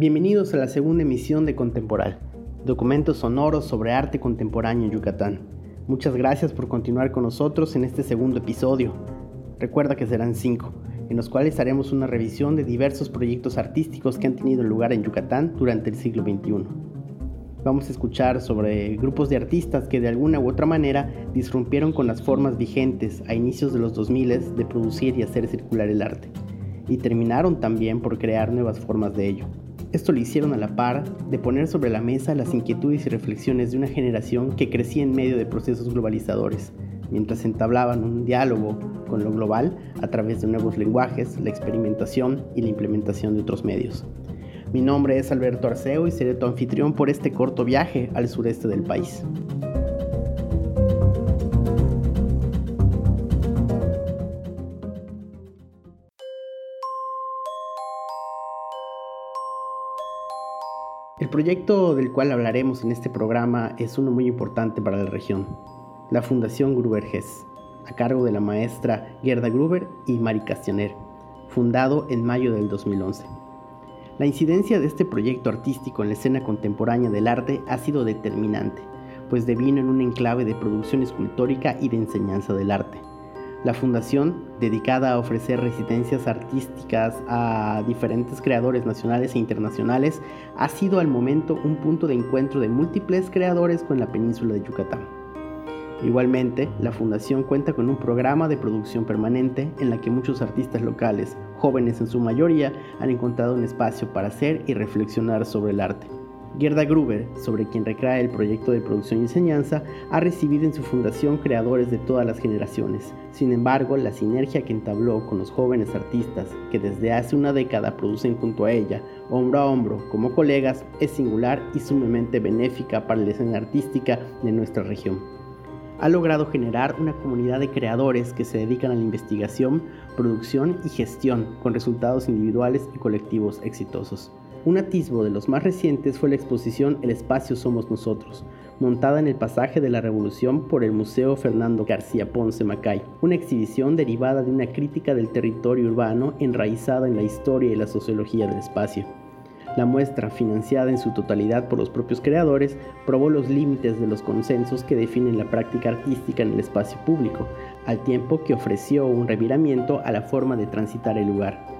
Bienvenidos a la segunda emisión de Contemporal, documentos sonoros sobre arte contemporáneo en Yucatán. Muchas gracias por continuar con nosotros en este segundo episodio. Recuerda que serán cinco, en los cuales haremos una revisión de diversos proyectos artísticos que han tenido lugar en Yucatán durante el siglo XXI. Vamos a escuchar sobre grupos de artistas que de alguna u otra manera disrumpieron con las formas vigentes a inicios de los 2000 de producir y hacer circular el arte, y terminaron también por crear nuevas formas de ello. Esto lo hicieron a la par de poner sobre la mesa las inquietudes y reflexiones de una generación que crecía en medio de procesos globalizadores, mientras entablaban un diálogo con lo global a través de nuevos lenguajes, la experimentación y la implementación de otros medios. Mi nombre es Alberto Arceo y seré tu anfitrión por este corto viaje al sureste del país. El proyecto del cual hablaremos en este programa es uno muy importante para la región, la Fundación Gruber Hess, a cargo de la maestra Gerda Gruber y Mari Castaner, fundado en mayo del 2011. La incidencia de este proyecto artístico en la escena contemporánea del arte ha sido determinante, pues devino en un enclave de producción escultórica y de enseñanza del arte la fundación, dedicada a ofrecer residencias artísticas a diferentes creadores nacionales e internacionales, ha sido al momento un punto de encuentro de múltiples creadores con la península de Yucatán. Igualmente, la fundación cuenta con un programa de producción permanente en la que muchos artistas locales, jóvenes en su mayoría, han encontrado un espacio para hacer y reflexionar sobre el arte. Gerda Gruber, sobre quien recrea el proyecto de producción y enseñanza, ha recibido en su fundación creadores de todas las generaciones. Sin embargo, la sinergia que entabló con los jóvenes artistas que desde hace una década producen junto a ella, hombro a hombro, como colegas, es singular y sumamente benéfica para la escena artística de nuestra región. Ha logrado generar una comunidad de creadores que se dedican a la investigación, producción y gestión con resultados individuales y colectivos exitosos. Un atisbo de los más recientes fue la exposición El espacio somos nosotros, montada en el pasaje de la Revolución por el Museo Fernando García Ponce Macay, una exhibición derivada de una crítica del territorio urbano enraizada en la historia y la sociología del espacio. La muestra, financiada en su totalidad por los propios creadores, probó los límites de los consensos que definen la práctica artística en el espacio público, al tiempo que ofreció un reviramiento a la forma de transitar el lugar.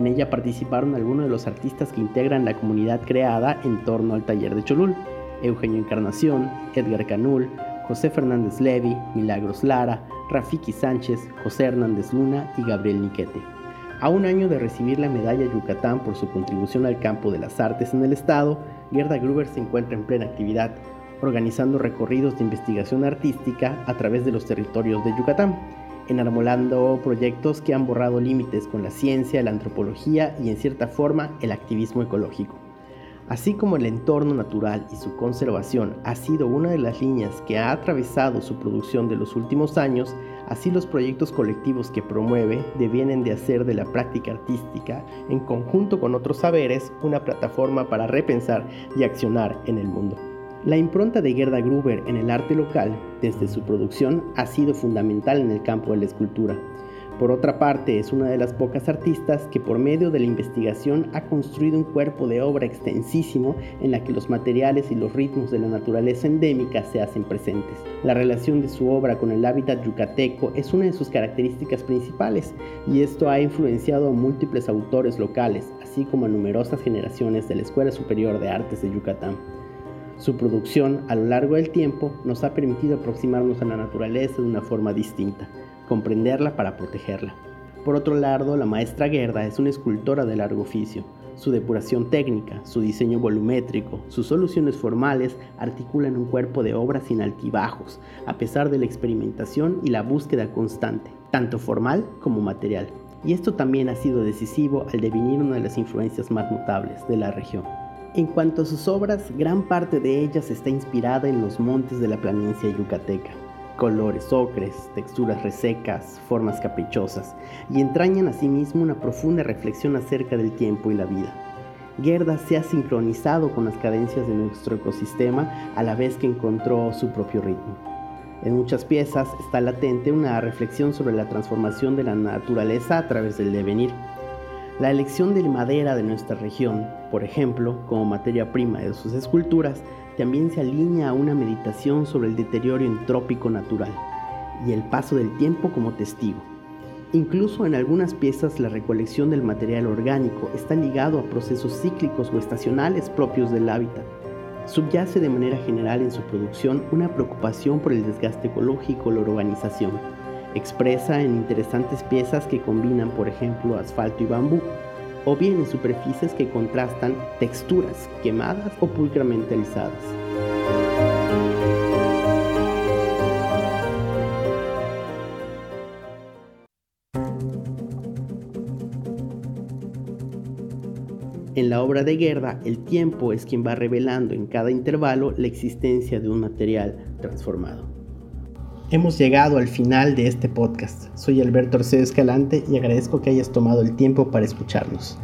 En ella participaron algunos de los artistas que integran la comunidad creada en torno al taller de Cholul, Eugenio Encarnación, Edgar Canul, José Fernández Levy, Milagros Lara, Rafiki Sánchez, José Hernández Luna y Gabriel Niquete. A un año de recibir la medalla Yucatán por su contribución al campo de las artes en el estado, Gerda Gruber se encuentra en plena actividad, organizando recorridos de investigación artística a través de los territorios de Yucatán enarbolando proyectos que han borrado límites con la ciencia, la antropología y en cierta forma el activismo ecológico. Así como el entorno natural y su conservación ha sido una de las líneas que ha atravesado su producción de los últimos años, así los proyectos colectivos que promueve devienen de hacer de la práctica artística, en conjunto con otros saberes, una plataforma para repensar y accionar en el mundo. La impronta de Gerda Gruber en el arte local, desde su producción, ha sido fundamental en el campo de la escultura. Por otra parte, es una de las pocas artistas que por medio de la investigación ha construido un cuerpo de obra extensísimo en la que los materiales y los ritmos de la naturaleza endémica se hacen presentes. La relación de su obra con el hábitat yucateco es una de sus características principales y esto ha influenciado a múltiples autores locales, así como a numerosas generaciones de la Escuela Superior de Artes de Yucatán. Su producción a lo largo del tiempo nos ha permitido aproximarnos a la naturaleza de una forma distinta, comprenderla para protegerla. Por otro lado, la maestra Gerda es una escultora de largo oficio. Su depuración técnica, su diseño volumétrico, sus soluciones formales articulan un cuerpo de obra sin altibajos, a pesar de la experimentación y la búsqueda constante, tanto formal como material. Y esto también ha sido decisivo al devenir una de las influencias más notables de la región. En cuanto a sus obras, gran parte de ellas está inspirada en los montes de la planicie yucateca. Colores ocres, texturas resecas, formas caprichosas, y entrañan asimismo una profunda reflexión acerca del tiempo y la vida. Gerda se ha sincronizado con las cadencias de nuestro ecosistema a la vez que encontró su propio ritmo. En muchas piezas está latente una reflexión sobre la transformación de la naturaleza a través del devenir La elección de madera de nuestra región, por ejemplo, como materia prima de sus esculturas, también se alinea a una meditación sobre el deterioro entrópico natural y el paso del tiempo como testigo. Incluso en algunas piezas la recolección del material orgánico está ligado a procesos cíclicos o estacionales propios del hábitat. Subyace de manera general en su producción una preocupación por el desgaste ecológico o la organización Expresa en interesantes piezas que combinan, por ejemplo, asfalto y bambú, o bien en superficies que contrastan texturas quemadas o pulcramente alisadas. En la obra de Gerda, el tiempo es quien va revelando en cada intervalo la existencia de un material transformado. Hemos llegado al final de este podcast. Soy Alberto Arceo Escalante y agradezco que hayas tomado el tiempo para escucharnos.